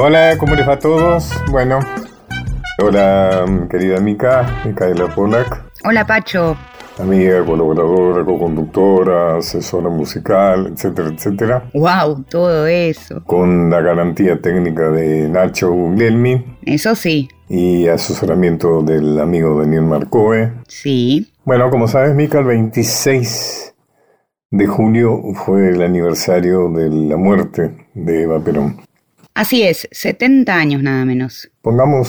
Hola, ¿cómo les va a todos? Bueno, hola querida Mica, Micaela Polak. Hola Pacho. Amiga, colaboradora, co-conductora, asesora musical, etcétera, etcétera. Wow, todo eso. Con la garantía técnica de Nacho Guglielmi. Eso sí. Y asesoramiento del amigo Daniel Marcoe. Sí. Bueno, como sabes, Mica, el 26 de julio fue el aniversario de la muerte de Eva Perón. Así es, 70 años nada menos. Pongamos,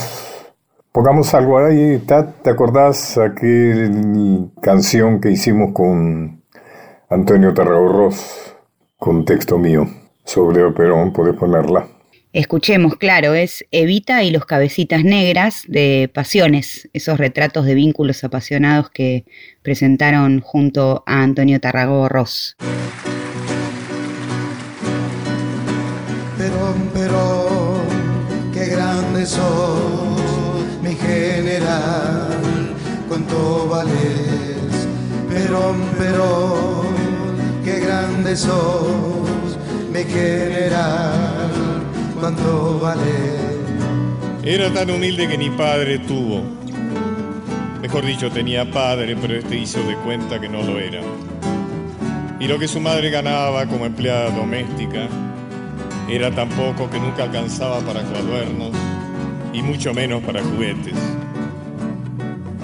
pongamos algo ahí, ¿te acordás aquella canción que hicimos con Antonio Tarragorros, con texto mío, sobre Eva Perón? ¿Podés ponerla? Escuchemos, claro, es Evita y los cabecitas negras de Pasiones, esos retratos de vínculos apasionados que presentaron junto a Antonio Tarragorros. Pero qué grande sos, mi general, cuánto vales, pero pero qué grande sos, mi general, cuánto vales. Era tan humilde que ni padre tuvo. Mejor dicho, tenía padre, pero este hizo de cuenta que no lo era. Y lo que su madre ganaba como empleada doméstica, era tan poco que nunca alcanzaba para cuadernos y mucho menos para juguetes.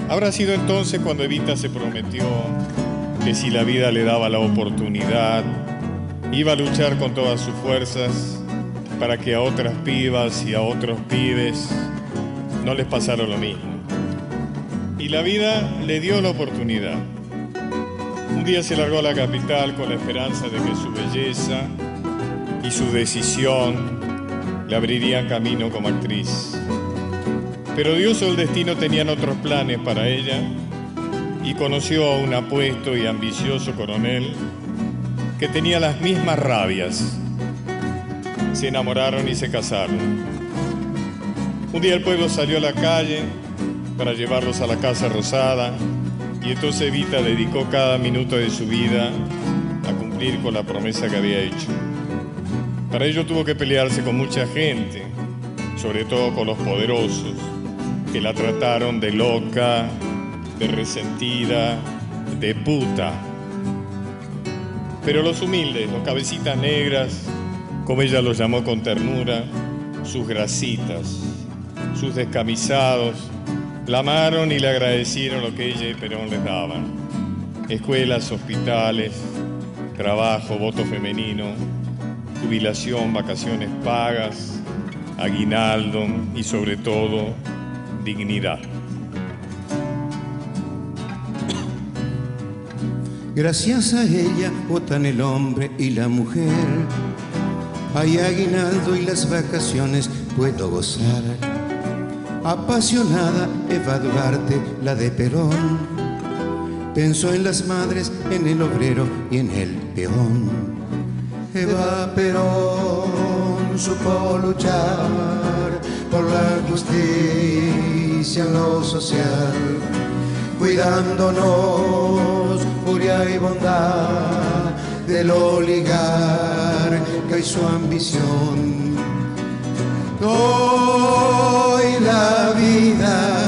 Habrá sido entonces cuando Evita se prometió que si la vida le daba la oportunidad, iba a luchar con todas sus fuerzas para que a otras pibas y a otros pibes no les pasara lo mismo. Y la vida le dio la oportunidad. Un día se largó a la capital con la esperanza de que su belleza y su decisión le abrirían camino como actriz. Pero Dios o el destino tenían otros planes para ella y conoció a un apuesto y ambicioso coronel que tenía las mismas rabias. Se enamoraron y se casaron. Un día el pueblo salió a la calle para llevarlos a la Casa Rosada y entonces Evita dedicó cada minuto de su vida a cumplir con la promesa que había hecho. Para ello tuvo que pelearse con mucha gente, sobre todo con los poderosos, que la trataron de loca, de resentida, de puta. Pero los humildes, los cabecitas negras, como ella los llamó con ternura, sus grasitas, sus descamisados, la amaron y le agradecieron lo que ella y Perón les daban. Escuelas, hospitales, trabajo, voto femenino, jubilación, vacaciones pagas, aguinaldo y sobre todo dignidad. Gracias a ella votan el hombre y la mujer. Hay aguinaldo y las vacaciones puedo gozar. Apasionada Eva Duarte, la de Perón. Pensó en las madres, en el obrero y en el peón. Eva Perón supo luchar por la justicia en lo social, cuidándonos furia y bondad del oligarca y su ambición. Doy la vida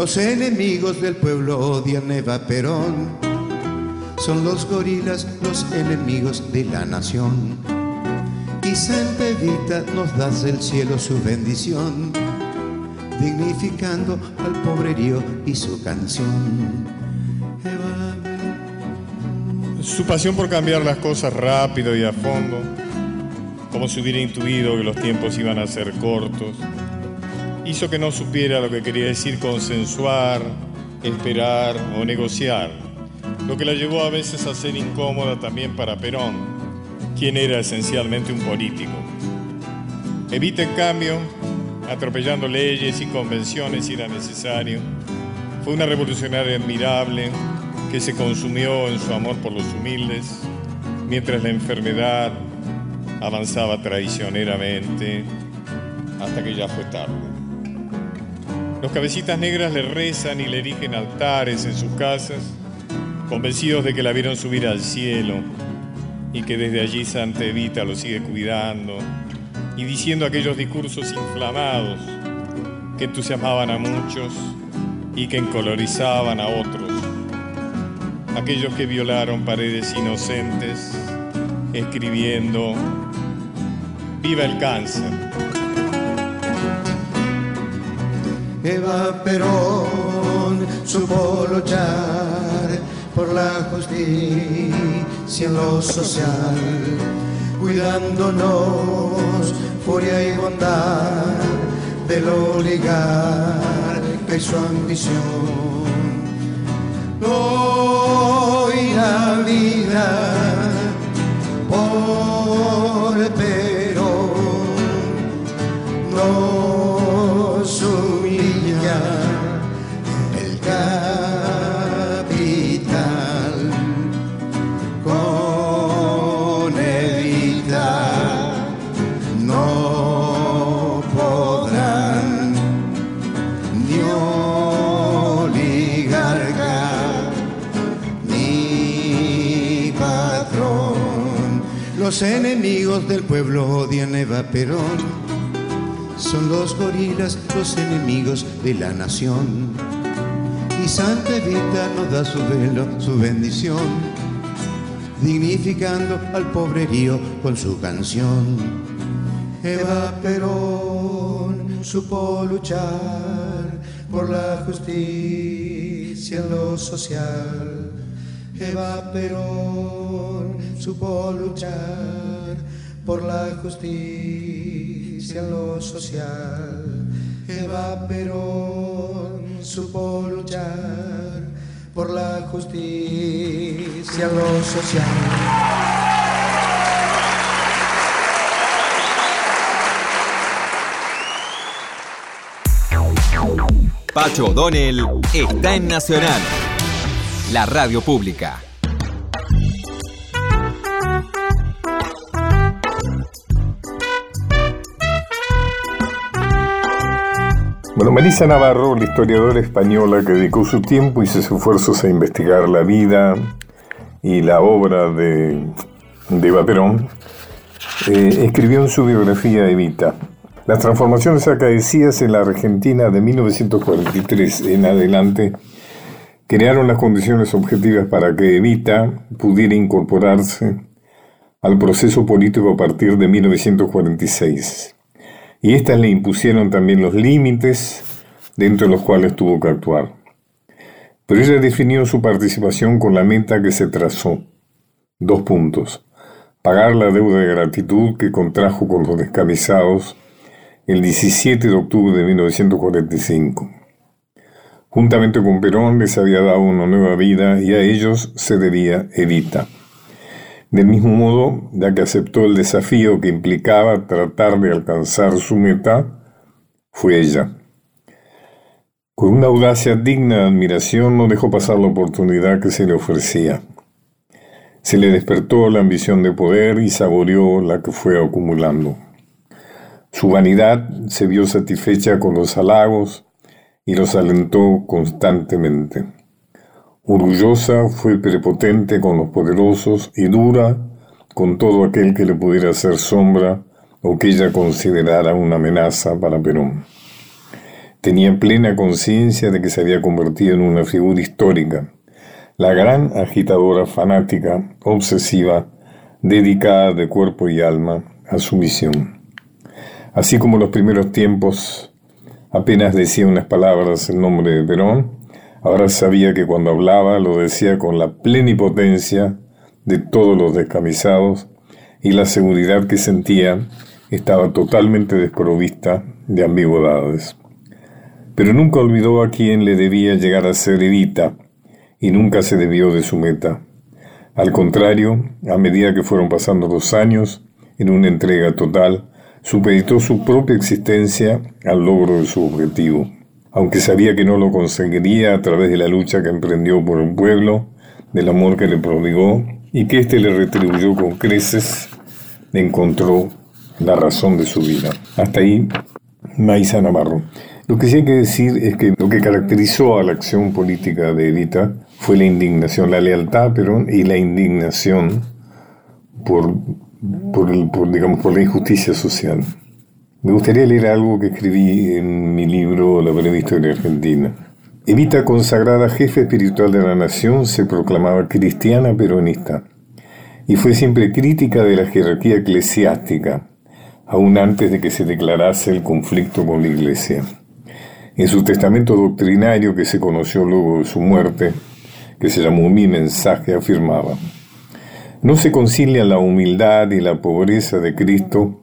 Los enemigos del pueblo odian Eva Perón. Son los gorilas los enemigos de la nación. Y Santa Evita nos das del cielo su bendición, dignificando al pobrerío y su canción. Su pasión por cambiar las cosas rápido y a fondo, como si hubiera intuido que los tiempos iban a ser cortos, hizo que no supiera lo que quería decir consensuar, esperar o negociar, lo que la llevó a veces a ser incómoda también para Perón, quien era esencialmente un político. Evita, en cambio, atropellando leyes y convenciones si era necesario. Fue una revolucionaria admirable que se consumió en su amor por los humildes, mientras la enfermedad avanzaba traicioneramente hasta que ya fue tarde. Los cabecitas negras le rezan y le erigen altares en sus casas, convencidos de que la vieron subir al cielo y que desde allí Santa Evita lo sigue cuidando y diciendo aquellos discursos inflamados que entusiasmaban a muchos y que encolorizaban a otros, aquellos que violaron paredes inocentes, escribiendo, viva el cáncer. Eva Perón supo luchar por la justicia en lo social, cuidándonos furia y bondad del oligarca y su ambición. Hoy la vida por los enemigos del pueblo odian Eva Perón son los gorilas los enemigos de la nación. Y Santa Evita nos da su velo, su bendición, dignificando al pobrerío con su canción. Eva Perón supo luchar por la justicia en lo social. Eva Perón supo luchar por la justicia en lo social. Eva Perón supo luchar por la justicia en lo social. Pacho O'Donnell está en Nacional, la radio pública. Bueno, Melissa Navarro, la historiadora española que dedicó su tiempo y sus esfuerzos a investigar la vida y la obra de, de Eva Perón, eh, escribió en su biografía Evita. Las transformaciones acaecidas en la Argentina de 1943 en adelante crearon las condiciones objetivas para que Evita pudiera incorporarse al proceso político a partir de 1946 y éstas le impusieron también los límites dentro de los cuales tuvo que actuar. Pero ella definió su participación con la meta que se trazó. Dos puntos. Pagar la deuda de gratitud que contrajo con los descamisados el 17 de octubre de 1945. Juntamente con Perón les había dado una nueva vida y a ellos se debía Evita. Del mismo modo, ya que aceptó el desafío que implicaba tratar de alcanzar su meta, fue ella. Con una audacia digna de admiración no dejó pasar la oportunidad que se le ofrecía. Se le despertó la ambición de poder y saboreó la que fue acumulando. Su vanidad se vio satisfecha con los halagos y los alentó constantemente. Orgullosa fue prepotente con los poderosos y dura con todo aquel que le pudiera hacer sombra o que ella considerara una amenaza para Perón. Tenía plena conciencia de que se había convertido en una figura histórica, la gran agitadora fanática, obsesiva, dedicada de cuerpo y alma a su misión. Así como los primeros tiempos apenas decía unas palabras en nombre de Perón, Ahora sabía que cuando hablaba lo decía con la plenipotencia de todos los descamisados y la seguridad que sentía estaba totalmente desprovista de ambigüedades. Pero nunca olvidó a quien le debía llegar a ser Evita y nunca se debió de su meta. Al contrario, a medida que fueron pasando los años, en una entrega total, supeditó su propia existencia al logro de su objetivo. Aunque sabía que no lo conseguiría a través de la lucha que emprendió por el pueblo, del amor que le prodigó y que éste le retribuyó con creces, encontró la razón de su vida. Hasta ahí, Maísa Navarro. Lo que sí hay que decir es que lo que caracterizó a la acción política de Evita fue la indignación, la lealtad pero y la indignación por, por, digamos, por la injusticia social. Me gustaría leer algo que escribí en mi libro La breve argentina. Evita, consagrada jefe espiritual de la nación, se proclamaba cristiana peronista y fue siempre crítica de la jerarquía eclesiástica, aún antes de que se declarase el conflicto con la Iglesia. En su testamento doctrinario que se conoció luego de su muerte, que se llamó Mi mensaje, afirmaba, no se concilia la humildad y la pobreza de Cristo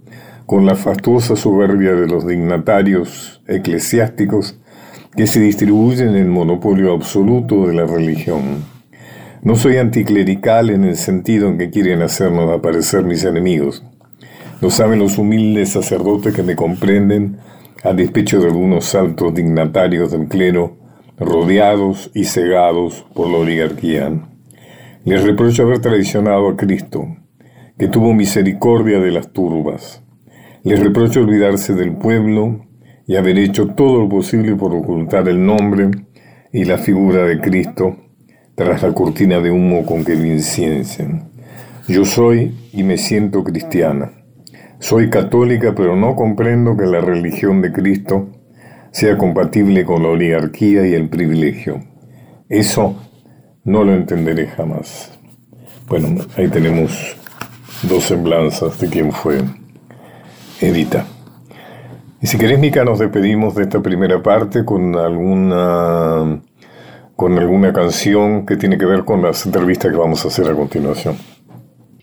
con la fastuosa soberbia de los dignatarios eclesiásticos que se distribuyen el monopolio absoluto de la religión. No soy anticlerical en el sentido en que quieren hacernos aparecer mis enemigos. Lo saben los humildes sacerdotes que me comprenden a despecho de algunos altos dignatarios del clero rodeados y cegados por la oligarquía. Les reprocho haber traicionado a Cristo, que tuvo misericordia de las turbas. Les reprocho olvidarse del pueblo y haber hecho todo lo posible por ocultar el nombre y la figura de Cristo tras la cortina de humo con que lo inciencian. Yo soy y me siento cristiana. Soy católica, pero no comprendo que la religión de Cristo sea compatible con la oligarquía y el privilegio. Eso no lo entenderé jamás. Bueno, ahí tenemos dos semblanzas de quién fue Edita. Y si querés, Mica, nos despedimos de esta primera parte con alguna, con alguna canción que tiene que ver con las entrevistas que vamos a hacer a continuación.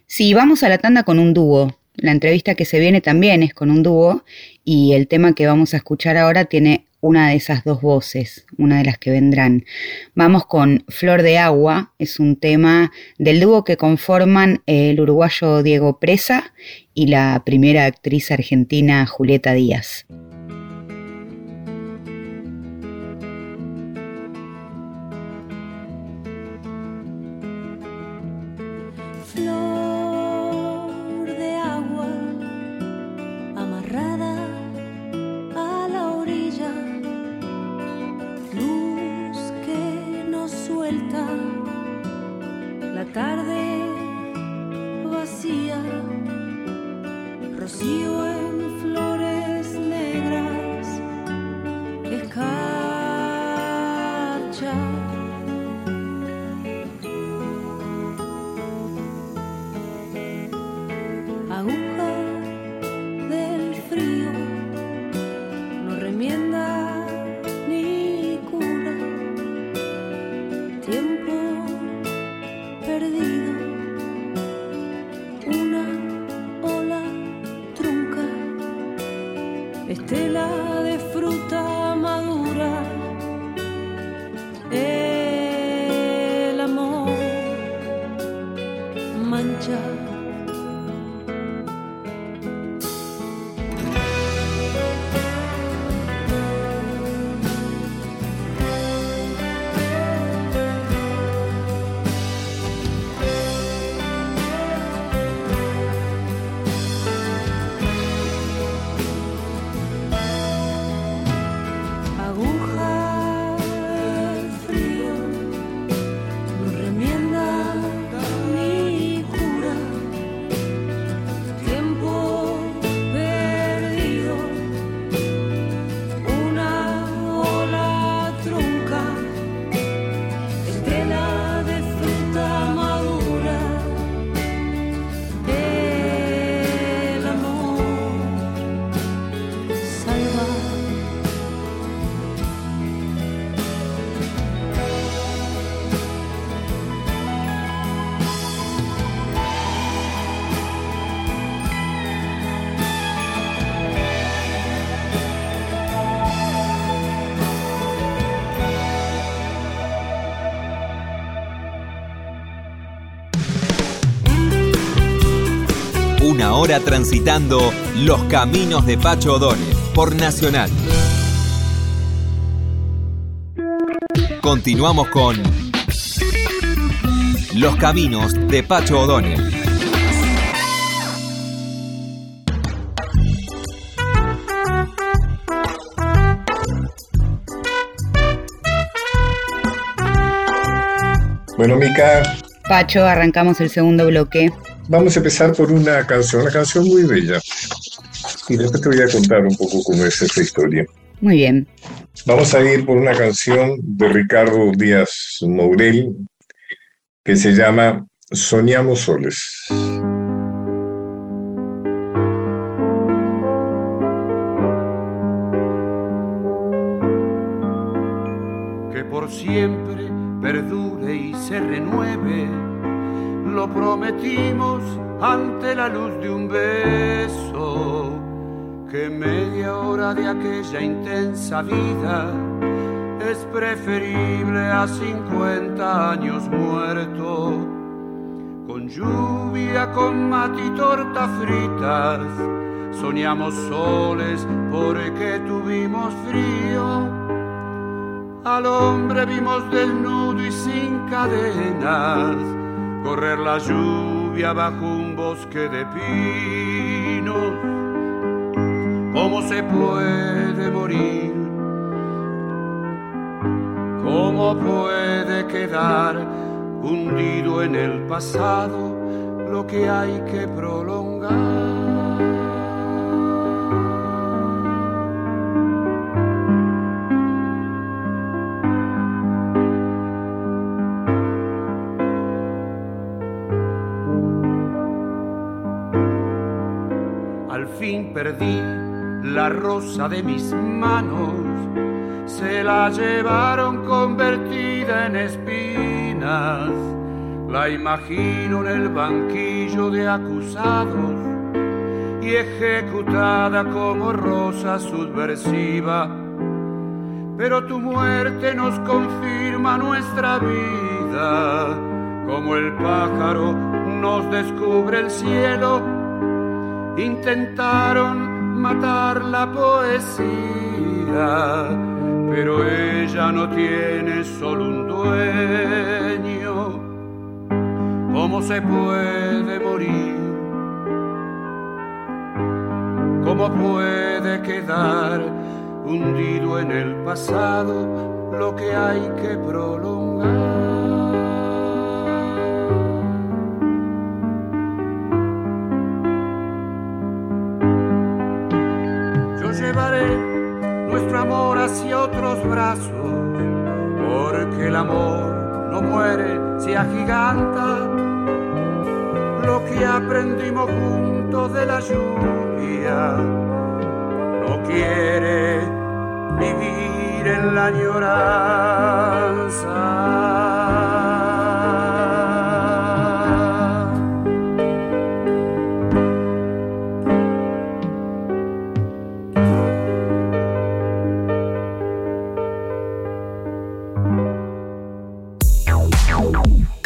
Sí, vamos a la tanda con un dúo. La entrevista que se viene también es con un dúo y el tema que vamos a escuchar ahora tiene una de esas dos voces, una de las que vendrán. Vamos con Flor de Agua, es un tema del dúo que conforman el uruguayo Diego Presa y la primera actriz argentina Julieta Díaz. child. Una hora transitando los caminos de Pacho O'Donnell por Nacional. Continuamos con Los caminos de Pacho O'Donnell. Bueno, Mica, Pacho, arrancamos el segundo bloque. Vamos a empezar por una canción, una canción muy bella. Y después te voy a contar un poco cómo es esta historia. Muy bien. Vamos a ir por una canción de Ricardo Díaz Mourel que se llama Soñamos Soles. que por siempre perdure y se renueve. Lo prometimos ante la luz de un beso, que media hora de aquella intensa vida es preferible a 50 años muerto. Con lluvia, con mate y tortas fritas, soñamos soles porque tuvimos frío. Al hombre vimos desnudo y sin cadenas, correr la lluvia bajo un bosque de pinos. ¿Cómo se puede morir? ¿Cómo puede quedar hundido en el pasado lo que hay que prolongar? Perdí la rosa de mis manos, se la llevaron convertida en espinas. La imagino en el banquillo de acusados y ejecutada como rosa subversiva. Pero tu muerte nos confirma nuestra vida, como el pájaro nos descubre el cielo intentaron matar la poesía, pero ella no tiene solo un dueño. ¿Cómo se puede morir? ¿Cómo puede quedar hundido en el pasado lo que hay que prolongar? Hacia otros brazos, porque el amor no muere, se agiganta. Lo que aprendimos juntos de la lluvia no quiere vivir en la añoranza.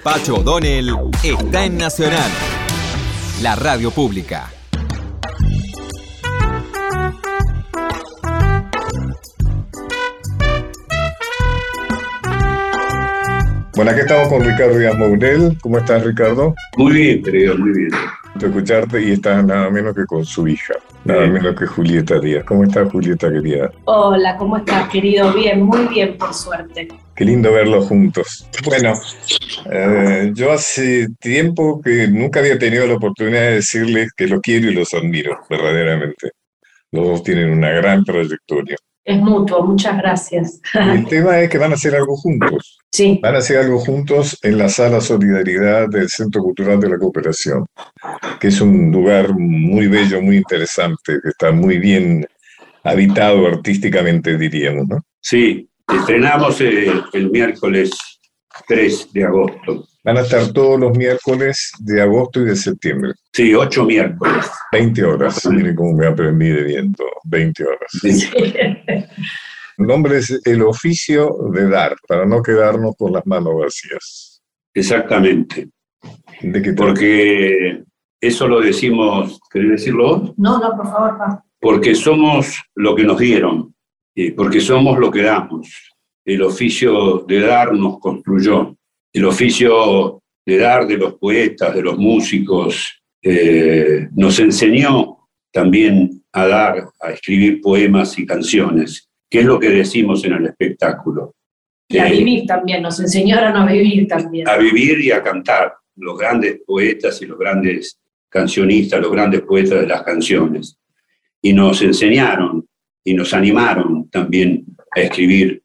Pacho O'Donnell está en Nacional, la radio pública. Bueno, aquí estamos con Ricardo Díaz Mourel. ¿Cómo estás, Ricardo? Muy bien, querido, muy bien. De escucharte y estás nada menos que con su hija, nada Bien. menos que Julieta Díaz. ¿Cómo estás, Julieta, querida? Hola, ¿cómo estás, querido? Bien, muy bien, por suerte. Qué lindo verlos juntos. Bueno, eh, yo hace tiempo que nunca había tenido la oportunidad de decirles que los quiero y los admiro, verdaderamente. Los dos tienen una gran trayectoria. Es mutuo, muchas gracias. El tema es que van a hacer algo juntos. Sí, Van a hacer algo juntos en la Sala Solidaridad del Centro Cultural de la Cooperación, que es un lugar muy bello, muy interesante, que está muy bien habitado artísticamente, diríamos, ¿no? Sí, estrenamos eh, el miércoles 3 de agosto. Van a estar todos los miércoles de agosto y de septiembre, Sí, ocho miércoles. 20 horas. Miren cómo me aprendí de viento, 20 horas. Sí. El nombre es El oficio de dar, para no quedarnos con las manos vacías. Exactamente. ¿De qué trata? Porque Eso lo decimos, ¿querés decirlo vos? No, no, por favor, Porque somos lo que nos dieron, porque somos lo que damos. El oficio de dar nos construyó. El oficio de dar de los poetas, de los músicos, eh, nos enseñó también a dar, a escribir poemas y canciones, que es lo que decimos en el espectáculo. Y a eh, vivir también, nos enseñaron a vivir también. A vivir y a cantar, los grandes poetas y los grandes cancionistas, los grandes poetas de las canciones. Y nos enseñaron y nos animaron también a escribir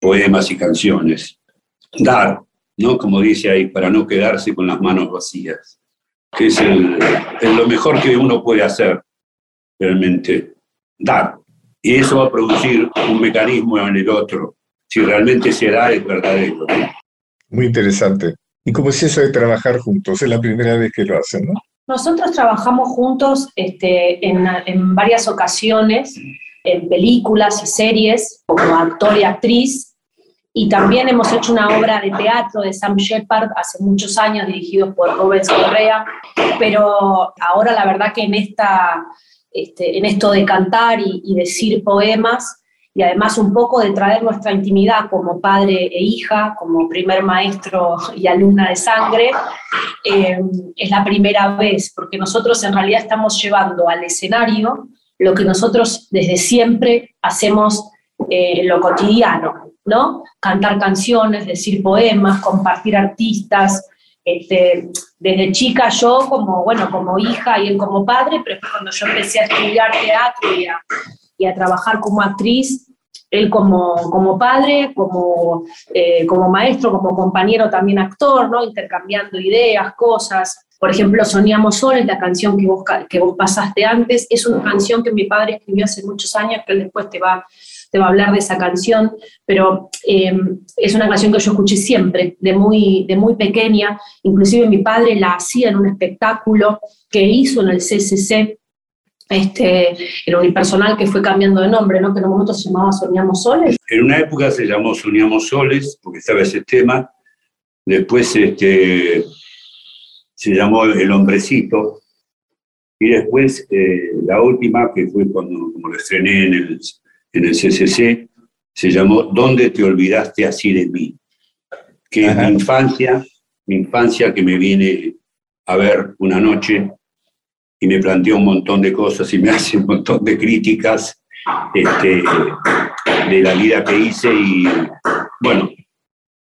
poemas y canciones. Dar, ¿no? Como dice ahí, para no quedarse con las manos vacías, que es, lo mejor que uno puede hacer, realmente, dar. Y eso va a producir un mecanismo en el otro, si realmente se da es verdadero. Muy interesante. ¿Y cómo es eso de trabajar juntos? Es la primera vez que lo hacen, ¿no? Nosotros trabajamos juntos este, en, en, varias ocasiones, en películas y series, como actor y actriz, y también hemos hecho una obra de teatro de Sam Shepard hace muchos años, dirigido por Rubens Correa, pero ahora la verdad que en, esta, este, en esto de cantar y, y decir poemas, y además un poco de traer nuestra intimidad como padre e hija, como primer maestro y alumna de sangre, eh, es la primera vez, porque nosotros en realidad estamos llevando al escenario lo que nosotros desde siempre hacemos eh, en lo cotidiano, ¿no? Cantar canciones, decir poemas, compartir artistas. Este, desde chica yo como, bueno, como hija y él como padre, pero cuando yo empecé a estudiar teatro y a, trabajar como actriz, él como, como padre, como, eh, como maestro, como compañero también actor, ¿no? intercambiando ideas, cosas. Por ejemplo, Soñamos Soles, la canción que vos, que vos pasaste antes, es una canción que mi padre escribió hace muchos años, que él después te va, te va a hablar de esa canción, pero eh, es una canción que yo escuché siempre, de muy, de muy pequeña, inclusive mi padre la hacía en un espectáculo que hizo en el CCC este, el unipersonal que fue cambiando de nombre, ¿no? que en un momento se llamaba Soñamos Soles. En una época se llamó Soñamos Soles, porque estaba ese tema, después este, se llamó El Hombrecito, y después eh, la última, que fue cuando como lo estrené en el, en el CCC, se llamó ¿Dónde te olvidaste así de mí? Que es mi infancia, mi infancia que me viene a ver una noche y me planteó un montón de cosas y me hace un montón de críticas este, de la vida que hice y bueno,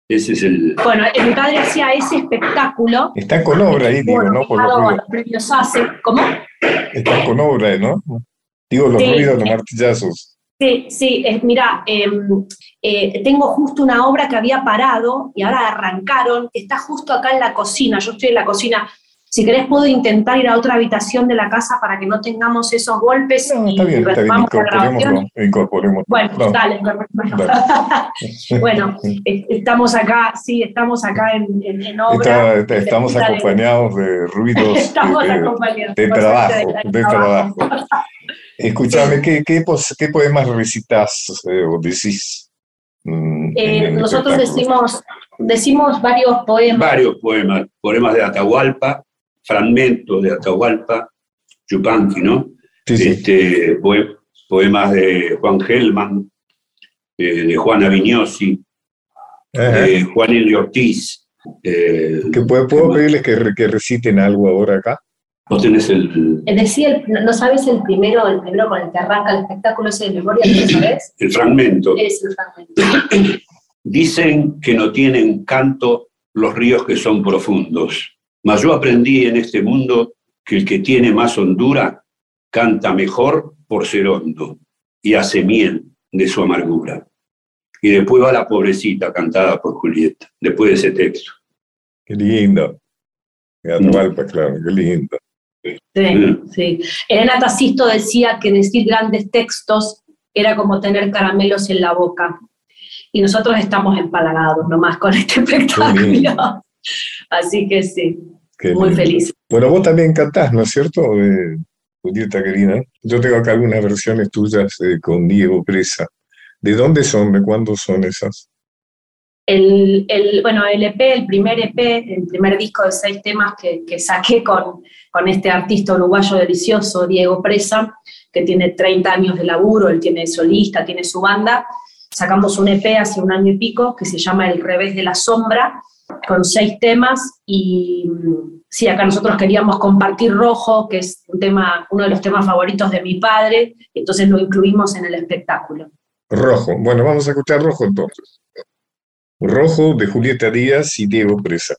ese es el... Bueno, mi padre hacía ese espectáculo. Está con obra ahí, digo, ¿no? Por los, premios hace. ¿Cómo? Está con obra, ¿no? Digo, los ruidos, los martillazos. Sí, sí, mira, em, eh, tengo justo una obra que había parado y ahora arrancaron, está justo acá en la cocina, yo estoy en la cocina si querés, puedo intentar ir a otra habitación de la casa para que no tengamos esos golpes. No, está bien, está bien, incorporémoslo. incorporémoslo. Bueno, dale, bueno, estamos acá, sí, estamos acá en, en, obra. estamos acompañados de ruidos estamos de, acompañados, de, trabajo, de, trabajo. Escúchame, ¿qué, qué, qué poemas recitas eh, o decís? Mm, eh, nosotros decimos, decimos varios poemas. Varios poemas, poemas de Atahualpa, fragmentos de Atahualpa, Yupanqui, ¿no? Este, poemas de Juan Gelman, eh, de Juana Vignosi, de Juan Elio Ortiz. Eh, ¿Puedo, pedirles que, que, reciten algo ahora acá? ¿Vos tenés el...? Decía, ¿no sabes el primero, el primero con el que arranca el espectáculo ese de memoria? sabes? El fragmento. Es el fragmento. Dicen que no tienen canto los ríos que son profundos mas yo aprendí en este mundo que el que tiene más hondura canta mejor por ser hondo y hace miel de su amargura. Y después va la pobrecita cantada por Julieta, después de ese texto. Qué lindo. Atahualpa, mm. claro, qué lindo. Sí, mm. sí. Elena Tacisto decía que decir grandes textos era como tener caramelos en la boca. Y nosotros estamos empalagados nomás con este espectáculo. Así que sí. Muy feliz. Bueno, vos también cantás, ¿no es cierto, eh, Julieta querida? Yo tengo acá algunas versiones tuyas eh, con Diego Presa. ¿De dónde son? ¿De cuándo son esas? El, el, bueno, el EP, el primer EP, el primer disco de seis temas que, que saqué con, con este artista uruguayo delicioso, Diego Presa, que tiene 30 años de laburo, él tiene solista, tiene su banda. Sacamos un EP hace un año y pico que se llama El revés de la sombra, con seis temas y sí, acá nosotros queríamos compartir Rojo, que es un tema, uno de los temas favoritos de mi padre, entonces lo incluimos en el espectáculo. Rojo, bueno, vamos a escuchar Rojo entonces. Rojo de Julieta Díaz y Diego Presa.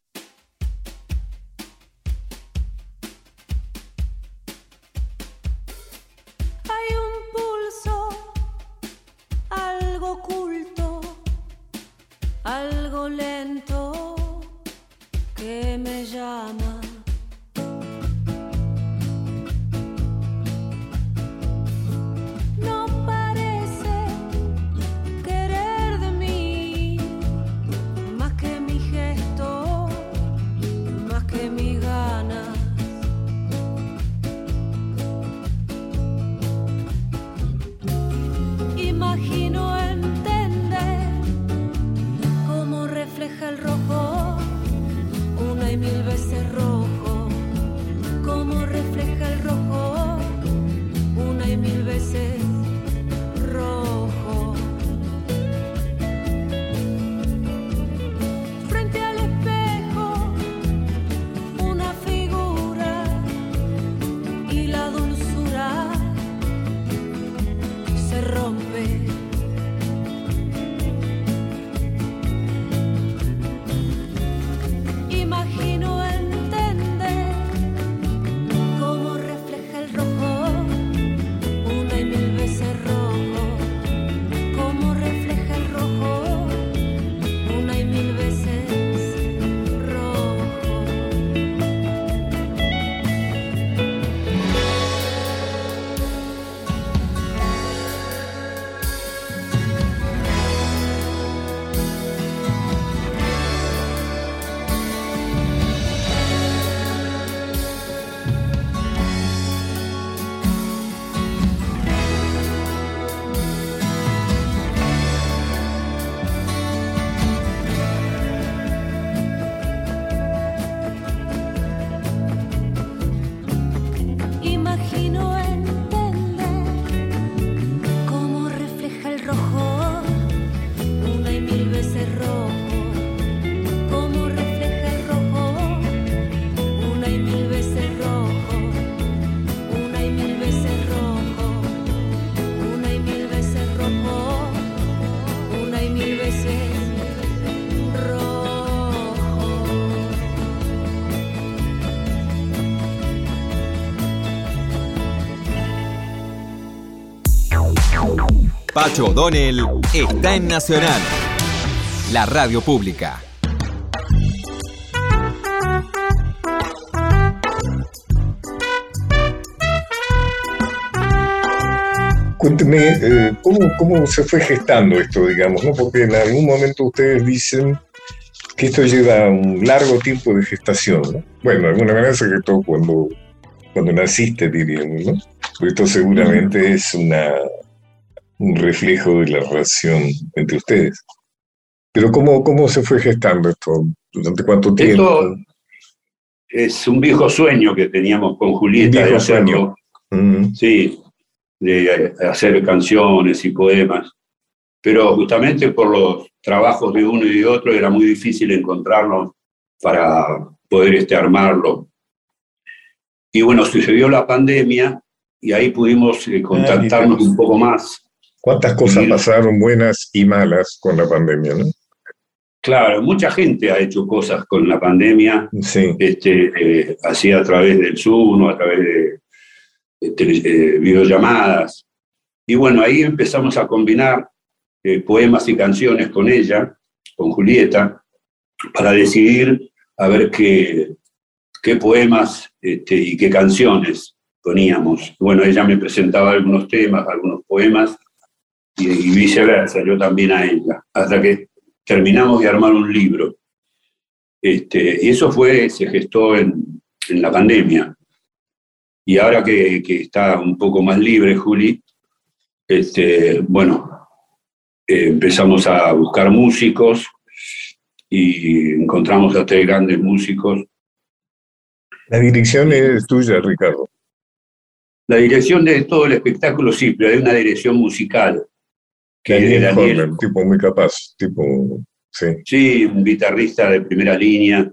Pacho O'Donnell está en Nacional, la radio pública. Cuénteme, eh, ¿cómo, se fue gestando esto, digamos? ¿no? Porque en algún momento ustedes dicen que esto lleva un largo tiempo de gestación. ¿no? Bueno, de alguna manera se gestó cuando, cuando naciste, diríamos, ¿no? esto seguramente es una, un reflejo de la relación entre ustedes. Pero ¿cómo, cómo se fue gestando esto? ¿Durante cuánto tiempo? Esto es un viejo sueño que teníamos con Julieta. viejo sueño. Sí, de hacer canciones y poemas. Pero justamente por los trabajos de uno y de otro era muy difícil encontrarnos para poder este, armarlo. Y bueno, sucedió la pandemia y ahí pudimos eh, contactarnos un poco más. ¿Cuántas cosas pasaron buenas y malas con la pandemia? ¿no? Claro, mucha gente ha hecho cosas con la pandemia, sí. este, eh, así a través del Zoom o a través de, eh, videollamadas. Y bueno, ahí empezamos a combinar eh, poemas y canciones con ella, con Julieta, para decidir a ver qué, qué poemas este, y qué canciones poníamos. Bueno, ella me presentaba algunos temas, algunos poemas, y, viceversa, yo también a ella, hasta que terminamos de armar un libro. Este, y eso fue, se gestó en, en la pandemia. Y ahora que, que, está un poco más libre, Juli, este, bueno, eh, empezamos a buscar músicos y encontramos a tres grandes músicos. La dirección es tuya, Ricardo. La dirección de todo el espectáculo, sí, pero hay una dirección musical. Que es de Daniel, tipo muy capaz, tipo, sí. Sí, un guitarrista de primera línea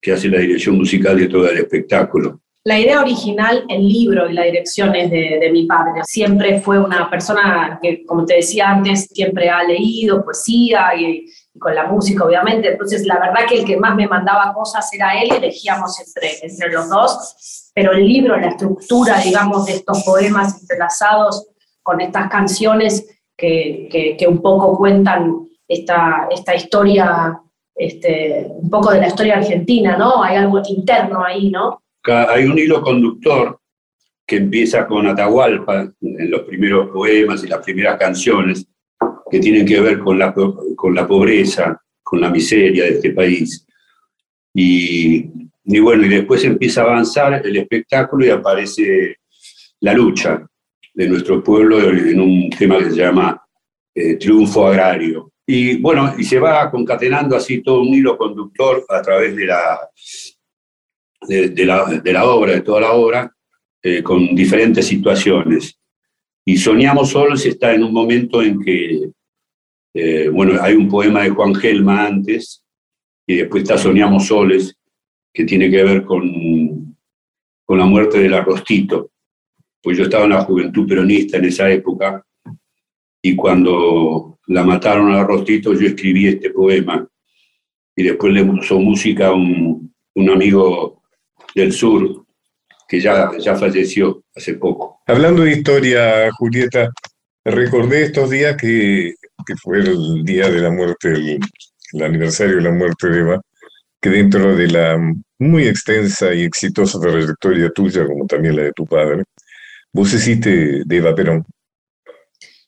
que hace la dirección musical de todo el espectáculo. La idea original, el libro y la dirección es de, mi padre. Siempre fue una persona que, como te decía antes, siempre ha leído poesía y, con la música, obviamente. Entonces, la verdad que el que más me mandaba cosas era él, elegíamos entre, entre los dos. Pero el libro, la estructura, digamos, de estos poemas entrelazados con estas canciones que, un poco cuentan esta, esta historia, este, un poco de la historia argentina, ¿no? Hay algo interno ahí, ¿no? hay un hilo conductor que empieza con Atahualpa en los primeros poemas y las primeras canciones que tienen que ver con la, con la pobreza, con la miseria de este país. Y, y bueno, y después empieza a avanzar el espectáculo y aparece la lucha de nuestro pueblo en un tema que se llama eh, Triunfo Agrario. Y bueno, y se va concatenando así todo un hilo conductor a través de la, de, la, obra, de toda la obra, eh, con diferentes situaciones. Y Soñamos Solos está en un momento en que, eh, bueno, hay un poema de Juan Gelma antes, y después está Soñamos Soles, que tiene que ver con, con la muerte del arrostito. Pues yo estaba en la juventud peronista en esa época, y cuando la mataron al arrostito, yo escribí este poema, y después le puso música a un, un amigo del sur, que ya, ya falleció hace poco. Hablando de historia, Julieta, recordé estos días que, que fue el día de la muerte, el, el, aniversario de la muerte de Eva, que dentro de la muy extensa y exitosa trayectoria tuya, como también la de tu padre, vos hiciste de Eva Perón.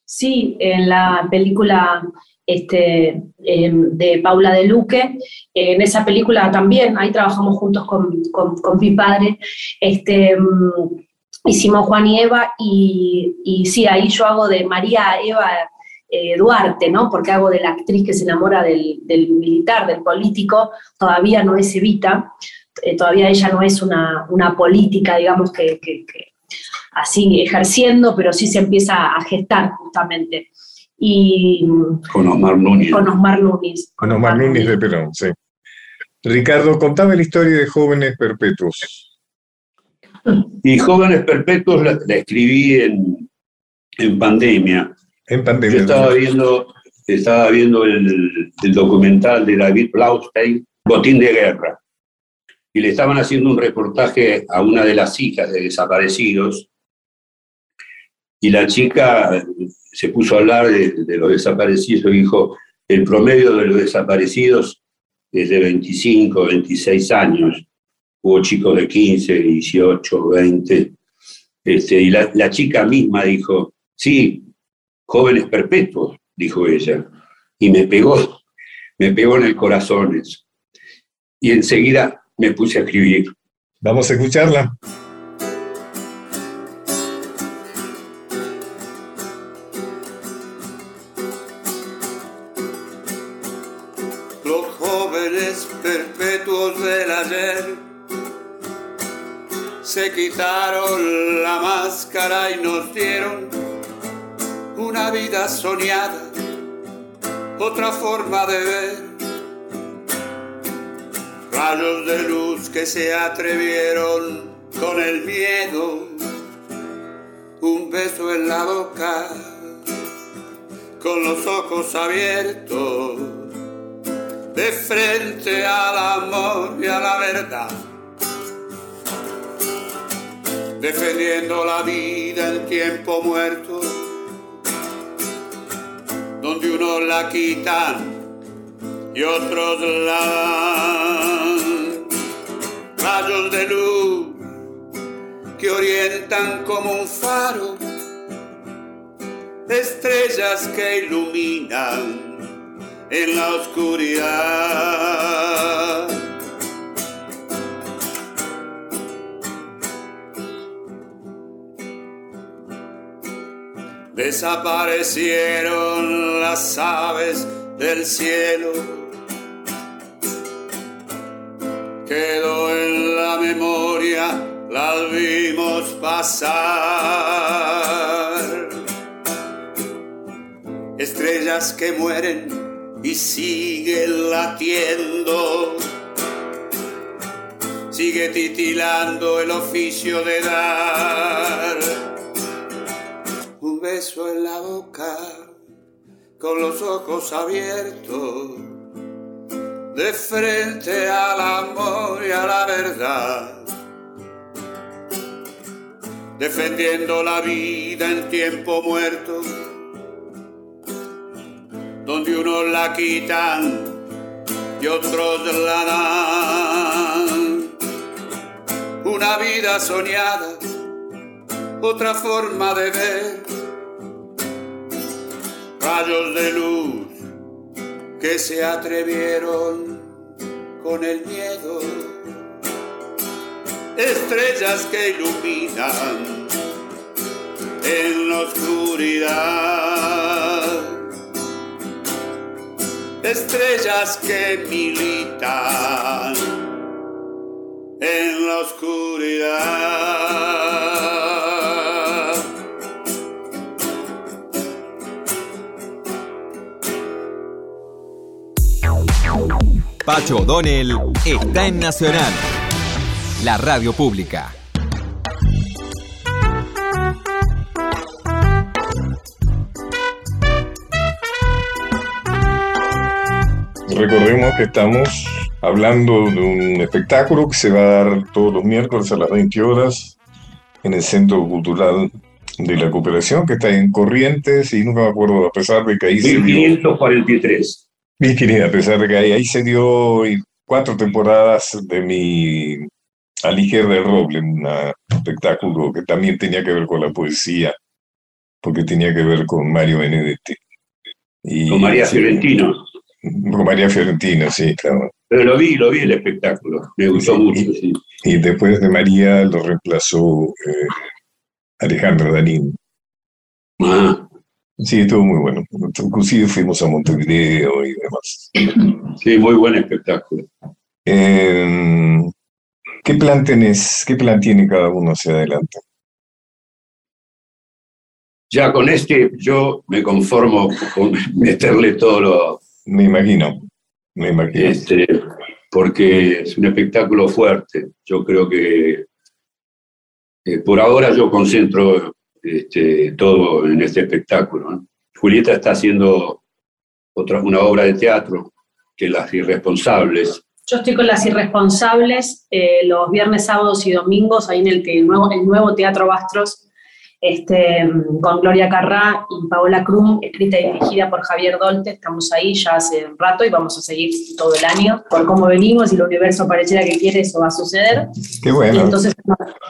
Sí, en la película este, em, de Paula de Luque. En esa película también, ahí trabajamos juntos con, con, mi padre. Este, em, hicimos Juan y Eva y, y, sí, ahí yo hago de María Eva eh, Duarte, ¿no? Porque hago de la actriz que se enamora del, del militar, del político, todavía no es Evita, eh, todavía ella no es una, una política, digamos, que, que así ejerciendo, pero sí se empieza a gestar justamente y con Osmar Núñez. Con Osmar Núñez. Con Osmar Núñez de Perón, sí. Ricardo, contame la historia de Jóvenes Perpetuos. Y Jóvenes Perpetuos la, escribí en, en, pandemia. En pandemia. Yo estaba viendo, estaba viendo el, el documental de David Blaustein, Botín de Guerra, y le estaban haciendo un reportaje a una de las hijas de desaparecidos, y la chica se puso a hablar de, los desaparecidos y dijo, el promedio de los desaparecidos es de 25, 26 años. Hubo chicos de 15, 18, 20. Este, y la, chica misma dijo, sí, jóvenes perpetuos, dijo ella. Y me pegó, me pegó en el corazón. Y enseguida me puse a escribir. Vamos a escucharla. Se quitaron la máscara y nos dieron una vida soñada, otra forma de ver. Rayos de luz que se atrevieron con el miedo, un beso en la boca, con los ojos abiertos, de frente al amor y a la verdad defendiendo la vida en tiempo muerto, donde unos la quitan y otros la dan. Rayos de luz que orientan como un faro, estrellas que iluminan en la oscuridad. Desaparecieron las aves del cielo, quedó en la memoria, las vimos pasar. Estrellas que mueren y siguen latiendo. Sigue titilando el oficio de dar un beso en la boca con los ojos abiertos de frente al amor y a la verdad, defendiendo la vida en tiempo muerto, donde unos la quitan y otros la dan. Una vida soñada, otra forma de ver, rayos de luz que se atrevieron con el miedo, estrellas que iluminan en la oscuridad, estrellas que militan en la oscuridad. Pacho O'Donnell está en Nacional, la radio pública. Recordemos que estamos hablando de un espectáculo que se va a dar todos los miércoles a las 20 horas en el Centro Cultural de la Cooperación, que está en Corrientes, y nunca me acuerdo, a pesar de que ahí se 1543. 1500, a pesar de que ahí, ahí se dio cuatro temporadas de mi Aliger del Roble, un espectáculo que también tenía que ver con la poesía, porque tenía que ver con Mario Benedetti. Y, con María Fiorentino. Con María Fiorentino, sí, claro. Pero lo vi, lo vi el espectáculo, me gustó mucho, y, sí. Y después de María lo reemplazó eh, Alejandro Danín. Ah. Sí, estuvo muy bueno. Inclusive fuimos a Montevideo y demás. Sí, muy buen espectáculo. Eh, ¿Qué plan tenés? ¿Qué plan tiene cada uno hacia adelante? Ya con este yo me conformo con meterle todo lo... Me imagino, me imagino. Este, porque es un espectáculo fuerte. Yo creo que eh, por ahora yo concentro este, todo en este espectáculo. ¿no? Julieta está haciendo otra, una obra de teatro que Las Irresponsables. Yo estoy con Las Irresponsables eh, los viernes, sábados y domingos, ahí en el, el, nuevo, el nuevo Teatro Bastros, este, con Gloria Carrá y Paola Krum, escrita y dirigida por Javier Dolte. Estamos ahí ya hace un rato y vamos a seguir todo el año. Por cómo venimos y el universo pareciera que quiere, eso va a suceder. Qué bueno. Y entonces,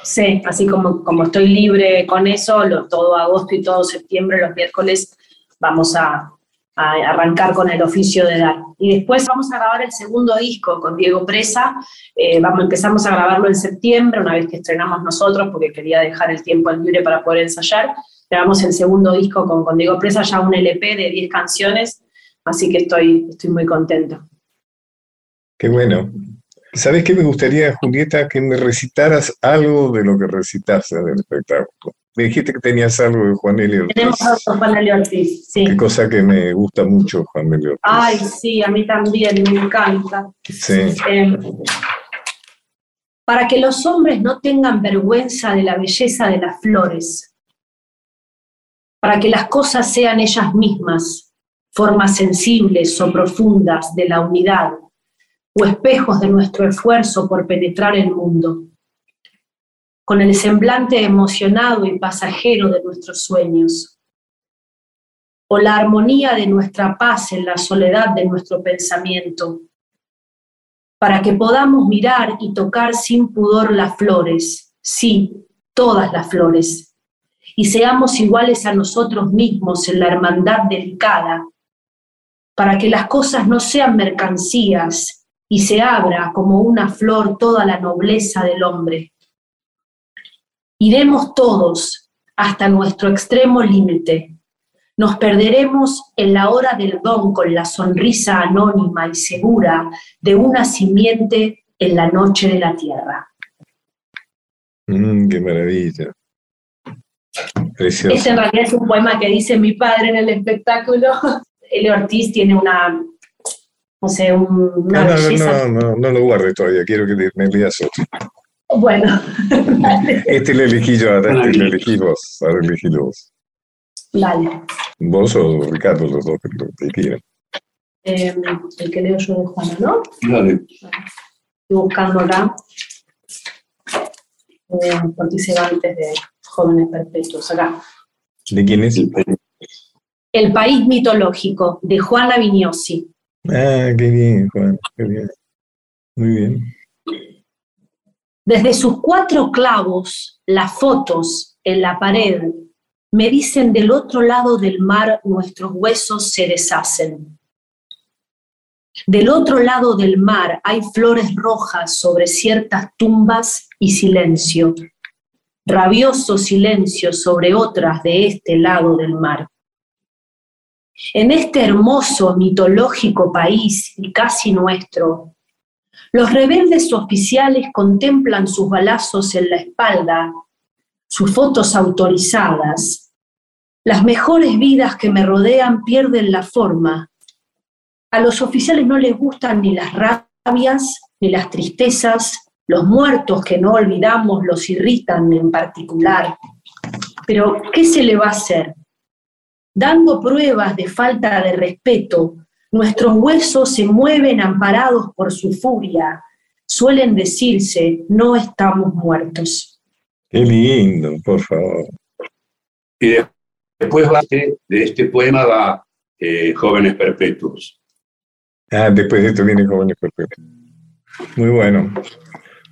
sí, así como, como estoy libre con eso, lo, todo agosto y todo septiembre, los miércoles, vamos a, a arrancar con el oficio de dar. Y después vamos a grabar el segundo disco con Diego Presa. Eh, vamos, empezamos a grabarlo en septiembre, una vez que estrenamos nosotros, porque quería dejar el tiempo libre para poder ensayar. Grabamos el segundo disco con, con Diego Presa, ya un LP de 10 canciones, así que estoy, estoy muy contento. Qué bueno. ¿Sabes qué me gustaría, Julieta, que me recitaras algo de lo que recitaste del espectáculo? Me dijiste que tenías algo de Juan Elio Ortiz. Tenemos algo de Juan Elio Ortiz, sí. Qué cosa que me gusta mucho, Juan Elio Ortiz. Ay, sí, a mí también, me encanta. Sí. Eh, para que los hombres no tengan vergüenza de la belleza de las flores, para que las cosas sean ellas mismas, formas sensibles o profundas de la unidad, o espejos de nuestro esfuerzo por penetrar el mundo, con el semblante emocionado y pasajero de nuestros sueños, o la armonía de nuestra paz en la soledad de nuestro pensamiento, para que podamos mirar y tocar sin pudor las flores, sí, todas las flores, y seamos iguales a nosotros mismos en la hermandad delicada, para que las cosas no sean mercancías y se abra como una flor toda la nobleza del hombre. Iremos todos hasta nuestro extremo límite. Nos perderemos en la hora del don con la sonrisa anónima y segura de una simiente en la noche de la tierra. Mm, ¡Qué maravilla! Este en realidad es un poema que dice mi padre en el espectáculo. Elio Ortiz tiene una, no sé, una no, no, no, no, lo guarde todavía, quiero que me leas otro. Bueno. este lo elegí yo, ahora este lo elegí vos, ahora elegí vos. Dale. Vos o Ricardo, los dos, que quieran. Eh, el que leo yo de Juana, ¿no? Dale. Estoy buscando acá. Eh, participantes de Jóvenes Perpetuos, acá. ¿De quién es? El país mitológico, de Juana Vignosi. Ah, qué bien, Juan, qué bien. Muy bien. Desde sus cuatro clavos, las fotos en la pared me dicen del otro lado del mar nuestros huesos se deshacen. Del otro lado del mar hay flores rojas sobre ciertas tumbas y silencio, rabioso silencio sobre otras de este lado del mar. En este hermoso, mitológico país y casi nuestro, los rebeldes oficiales contemplan sus balazos en la espalda, sus fotos autorizadas. Las mejores vidas que me rodean pierden la forma. A los oficiales no les gustan ni las rabias, ni las tristezas, los muertos que no olvidamos los irritan en particular. Pero, ¿qué se le va a hacer? Dando pruebas de falta de respeto, nuestros huesos se mueven amparados por su furia. Suelen decirse, no estamos muertos. Qué lindo, por favor. Y después va, de este poema va eh, Jóvenes Perpetuos. Ah, después de esto viene Jóvenes Perpetuos. Muy bueno.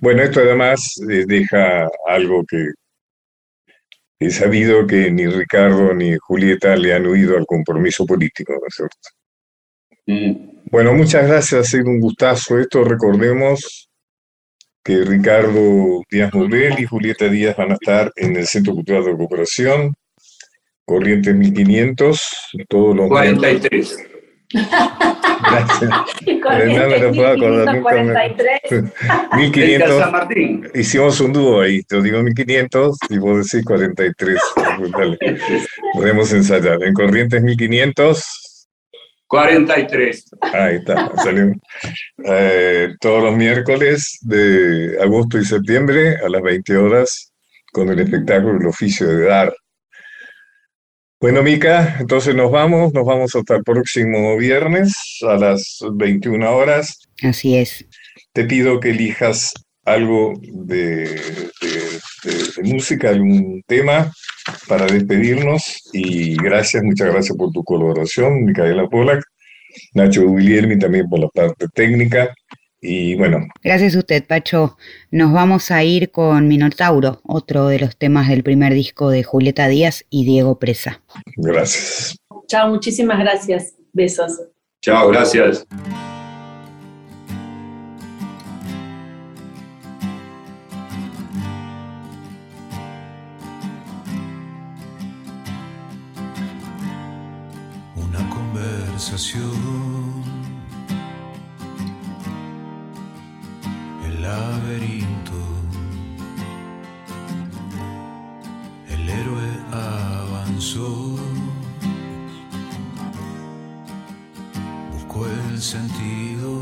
Bueno, esto además eh, deja algo que he sabido que ni Ricardo ni Julieta le han huido al compromiso político, ¿no es cierto? Bueno, muchas gracias, ha sido un gustazo esto. Recordemos que Ricardo Díaz Morel y Julieta Díaz van a estar en el Centro Cultural de Cooperación, Corrientes 1500, todos los 43. Gracias. no me lo puedo acordar nunca. 1500. Hicimos un dúo ahí. Te digo 1500 y vos decís 43. Dale. Podemos ensayar. En Corrientes 1500. 43. Ahí está. Salió. Eh, todos los miércoles de agosto y septiembre a las 20 horas con el espectáculo El oficio de dar bueno, Mica, entonces nos vamos, nos vamos hasta el próximo viernes a las 21 horas. Así es. Te pido que elijas algo de, música, algún tema para despedirnos y gracias, muchas gracias por tu colaboración, Micaela Polak, Nacho Guglielmi también por la parte técnica y bueno. Gracias a usted, Pacho. Nos vamos a ir con Minotauro, otro de los temas del primer disco de Julieta Díaz y Diego Presa. Gracias. Chao, muchísimas gracias. Besos. Chao, gracias. Conversación. Laberinto. El héroe avanzó, buscó el sentido,